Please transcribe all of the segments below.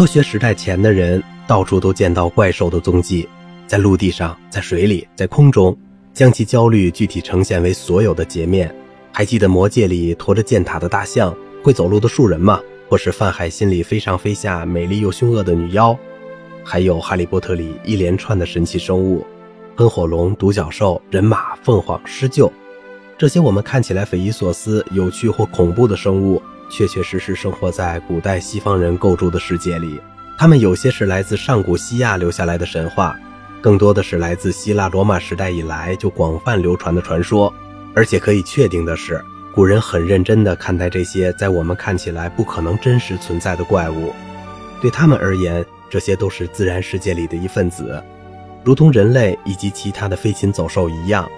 科学时代前的人到处都见到怪兽的踪迹，在陆地上，在水里，在空中，将其焦虑具体呈现为所有的截面。还记得魔戒里驮着箭塔的大象、会走路的树人吗？或是范海心里飞上飞下、美丽又凶恶的女妖？还有哈利波特里一连串的神奇生物，喷火龙、独角兽、人马、凤凰、狮鹫，这些我们看起来匪夷所思、有趣或恐怖的生物。确确实实生活在古代西方人构筑的世界里，他们有些是来自上古西亚留下来的神话，更多的是来自希腊罗马时代以来就广泛流传的传说。而且可以确定的是，古人很认真地看待这些在我们看起来不可能真实存在的怪物，对他们而言，这些都是自然世界里的一份子，如同人类以及其他的飞禽走兽一样。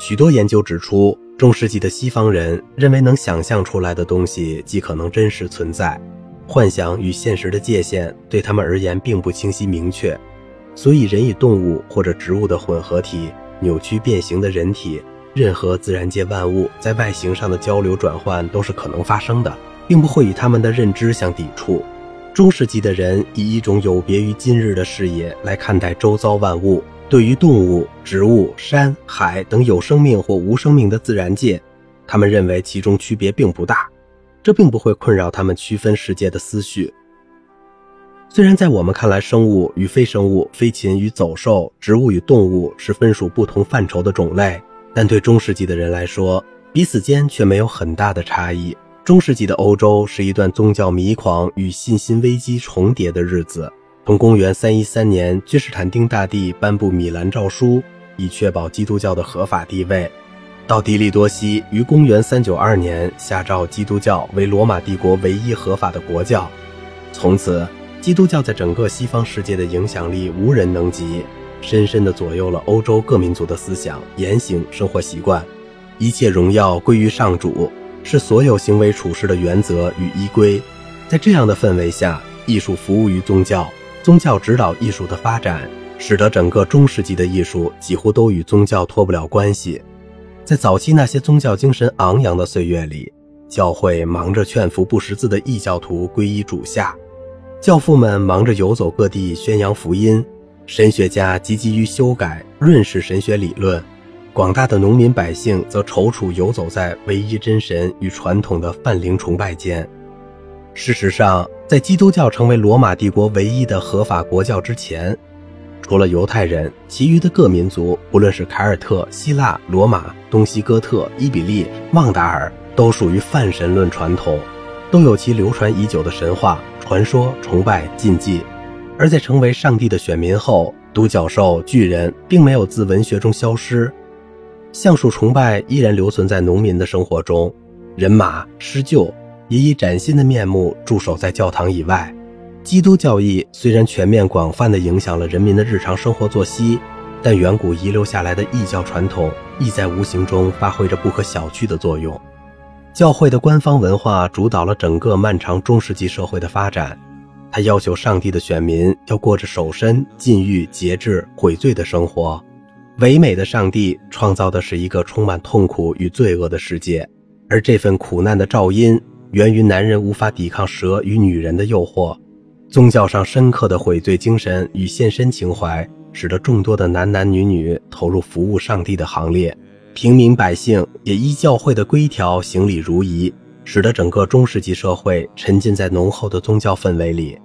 许多研究指出。中世纪的西方人认为，能想象出来的东西极可能真实存在，幻想与现实的界限对他们而言并不清晰明确，所以人与动物或者植物的混合体、扭曲变形的人体，任何自然界万物在外形上的交流转换都是可能发生的，并不会与他们的认知相抵触。中世纪的人以一种有别于今日的视野来看待周遭万物。对于动物、植物、山海等有生命或无生命的自然界，他们认为其中区别并不大，这并不会困扰他们区分世界的思绪。虽然在我们看来，生物与非生物、飞禽与走兽、植物与动物是分属不同范畴的种类，但对中世纪的人来说，彼此间却没有很大的差异。中世纪的欧洲是一段宗教迷狂与信心危机重叠的日子。从公元三一三年，君士坦丁大帝颁布米兰诏书，以确保基督教的合法地位，到迪利多西于公元三九二年下诏基督教为罗马帝国唯一合法的国教，从此，基督教在整个西方世界的影响力无人能及，深深地左右了欧洲各民族的思想、言行、生活习惯。一切荣耀归于上主，是所有行为处事的原则与依归。在这样的氛围下，艺术服务于宗教。宗教指导艺术的发展，使得整个中世纪的艺术几乎都与宗教脱不了关系。在早期那些宗教精神昂扬的岁月里，教会忙着劝服不识字的异教徒皈依主下，教父们忙着游走各地宣扬福音，神学家积极于修改润饰神学理论，广大的农民百姓则踌躇游走在唯一真神与传统的泛灵崇拜间。事实上，在基督教成为罗马帝国唯一的合法国教之前，除了犹太人，其余的各民族，不论是凯尔特、希腊、罗马、东西哥特、伊比利、旺达尔，都属于泛神论传统，都有其流传已久的神话、传说、崇拜、禁忌。而在成为上帝的选民后，独角兽、巨人并没有自文学中消失，橡树崇拜依然留存在农民的生活中，人马、狮鹫。也以崭新的面目驻守在教堂以外。基督教义虽然全面广泛地影响了人民的日常生活作息，但远古遗留下来的异教传统亦在无形中发挥着不可小觑的作用。教会的官方文化主导了整个漫长中世纪社会的发展。他要求上帝的选民要过着守身、禁欲、节制、悔罪的生活。唯美的上帝创造的是一个充满痛苦与罪恶的世界，而这份苦难的噪音。源于男人无法抵抗蛇与女人的诱惑，宗教上深刻的悔罪精神与献身情怀，使得众多的男男女女投入服务上帝的行列，平民百姓也依教会的规条行礼如仪，使得整个中世纪社会沉浸在浓厚的宗教氛围里。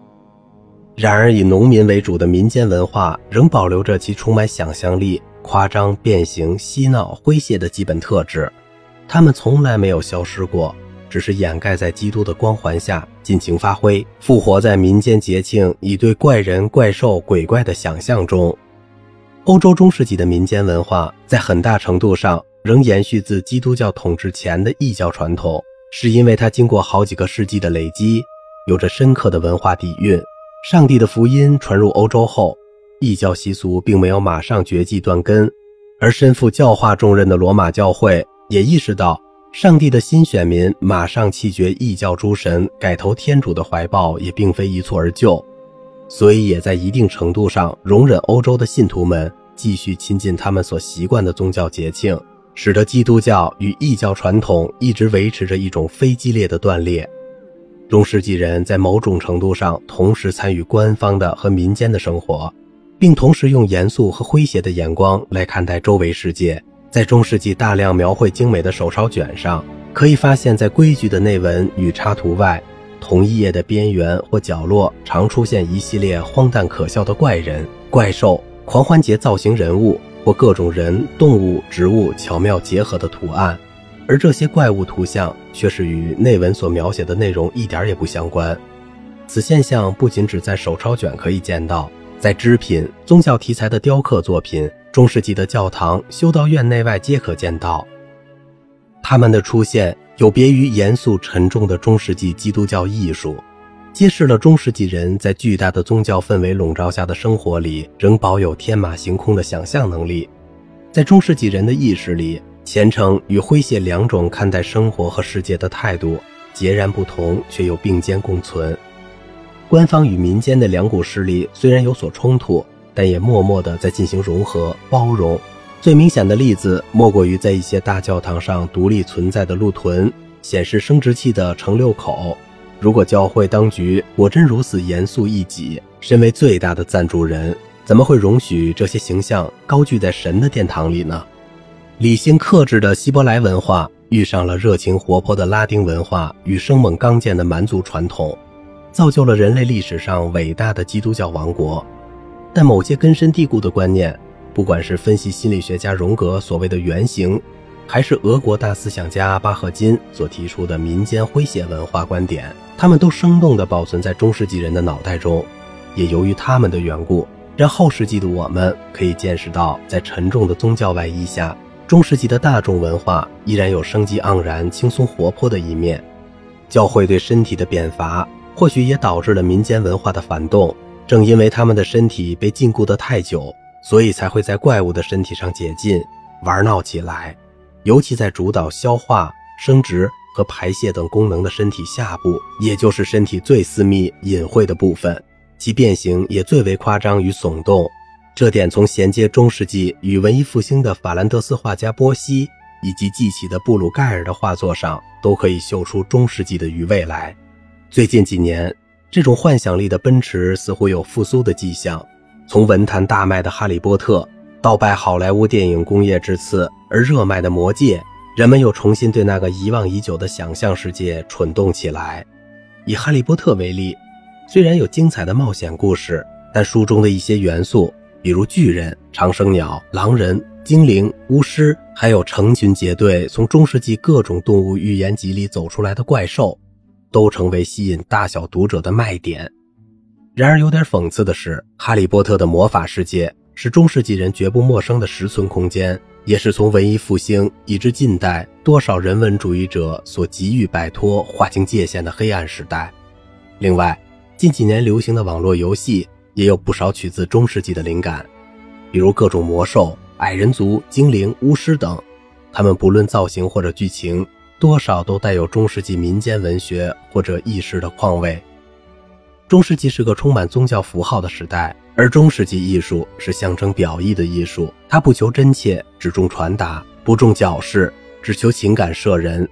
然而，以农民为主的民间文化仍保留着其充满想象力、夸张、变形、嬉闹、诙谐的基本特质，他们从来没有消失过。只是掩盖在基督的光环下尽情发挥，复活在民间节庆以对怪人、怪兽、鬼怪的想象中。欧洲中世纪的民间文化在很大程度上仍延续自基督教统治前的异教传统，是因为它经过好几个世纪的累积，有着深刻的文化底蕴。上帝的福音传入欧洲后，异教习俗并没有马上绝迹断根，而身负教化重任的罗马教会也意识到。上帝的新选民马上弃绝异教诸神，改投天主的怀抱，也并非一蹴而就，所以也在一定程度上容忍欧洲的信徒们继续亲近他们所习惯的宗教节庆，使得基督教与异教传统一直维持着一种非激烈的断裂。中世纪人在某种程度上同时参与官方的和民间的生活，并同时用严肃和诙谐的眼光来看待周围世界。在中世纪大量描绘精美的手抄卷上，可以发现，在规矩的内文与插图外，同一页的边缘或角落常出现一系列荒诞可笑的怪人、怪兽、狂欢节造型人物或各种人、动物、植物巧妙结合的图案。而这些怪物图像却是与内文所描写的内容一点也不相关。此现象不仅只在手抄卷可以见到，在织品、宗教题材的雕刻作品、中世纪的教堂、修道院内外皆可见到。它们的出现有别于严肃沉重的中世纪基督教艺术，揭示了中世纪人在巨大的宗教氛围笼罩下的生活里仍保有天马行空的想象能力。在中世纪人的意识里。虔诚与诙谐两种看待生活和世界的态度截然不同，却又并肩共存。官方与民间的两股势力虽然有所冲突，但也默默地在进行融合包容。最明显的例子莫过于在一些大教堂上独立存在的鹿屯，显示生殖器的城六口。如果教会当局果真如此严肃一己，身为最大的赞助人，怎么会容许这些形象高踞在神的殿堂里呢？理性克制的希伯来文化遇上了热情活泼的拉丁文化与生猛刚健的蛮族传统，造就了人类历史上伟大的基督教王国。但某些根深蒂固的观念，不管是分析心理学家荣格所谓的原型，还是俄国大思想家巴赫金所提出的民间诙谐文化观点，他们都生动地保存在中世纪人的脑袋中。也由于他们的缘故，让后世纪的我们可以见识到，在沉重的宗教外衣下。中世纪的大众文化依然有生机盎然、轻松活泼的一面，教会对身体的贬罚或许也导致了民间文化的反动。正因为他们的身体被禁锢得太久，所以才会在怪物的身体上解禁，玩闹起来。尤其在主导消化、生殖和排泄等功能的身体下部，也就是身体最私密、隐晦的部分，其变形也最为夸张与耸动。这点从衔接中世纪与文艺复兴的法兰德斯画家波西以及记起的布鲁盖尔的画作上，都可以嗅出中世纪的余味来。最近几年，这种幻想力的奔驰似乎有复苏的迹象。从文坛大卖的《哈利波特》，到拜好莱坞电影工业之赐而热卖的《魔戒》，人们又重新对那个遗忘已久的想象世界蠢动起来。以《哈利波特》为例，虽然有精彩的冒险故事，但书中的一些元素。比如巨人、长生鸟、狼人、精灵、巫师，还有成群结队从中世纪各种动物寓言集里走出来的怪兽，都成为吸引大小读者的卖点。然而，有点讽刺的是，《哈利波特》的魔法世界是中世纪人绝不陌生的实存空间，也是从文艺复兴以至近代多少人文主义者所急于摆脱、划清界限的黑暗时代。另外，近几年流行的网络游戏。也有不少取自中世纪的灵感，比如各种魔兽、矮人族、精灵、巫师等，他们不论造型或者剧情，多少都带有中世纪民间文学或者意识的况味。中世纪是个充满宗教符号的时代，而中世纪艺术是象征表意的艺术，它不求真切，只重传达，不重矫饰，只求情感摄人。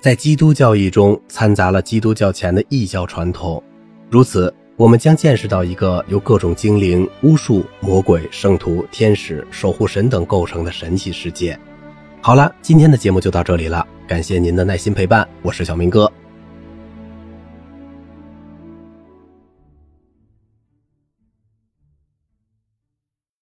在基督教义中掺杂了基督教前的异教传统，如此。我们将见识到一个由各种精灵、巫术、魔鬼、圣徒、天使、守护神等构成的神奇世界。好了，今天的节目就到这里了，感谢您的耐心陪伴，我是小明哥。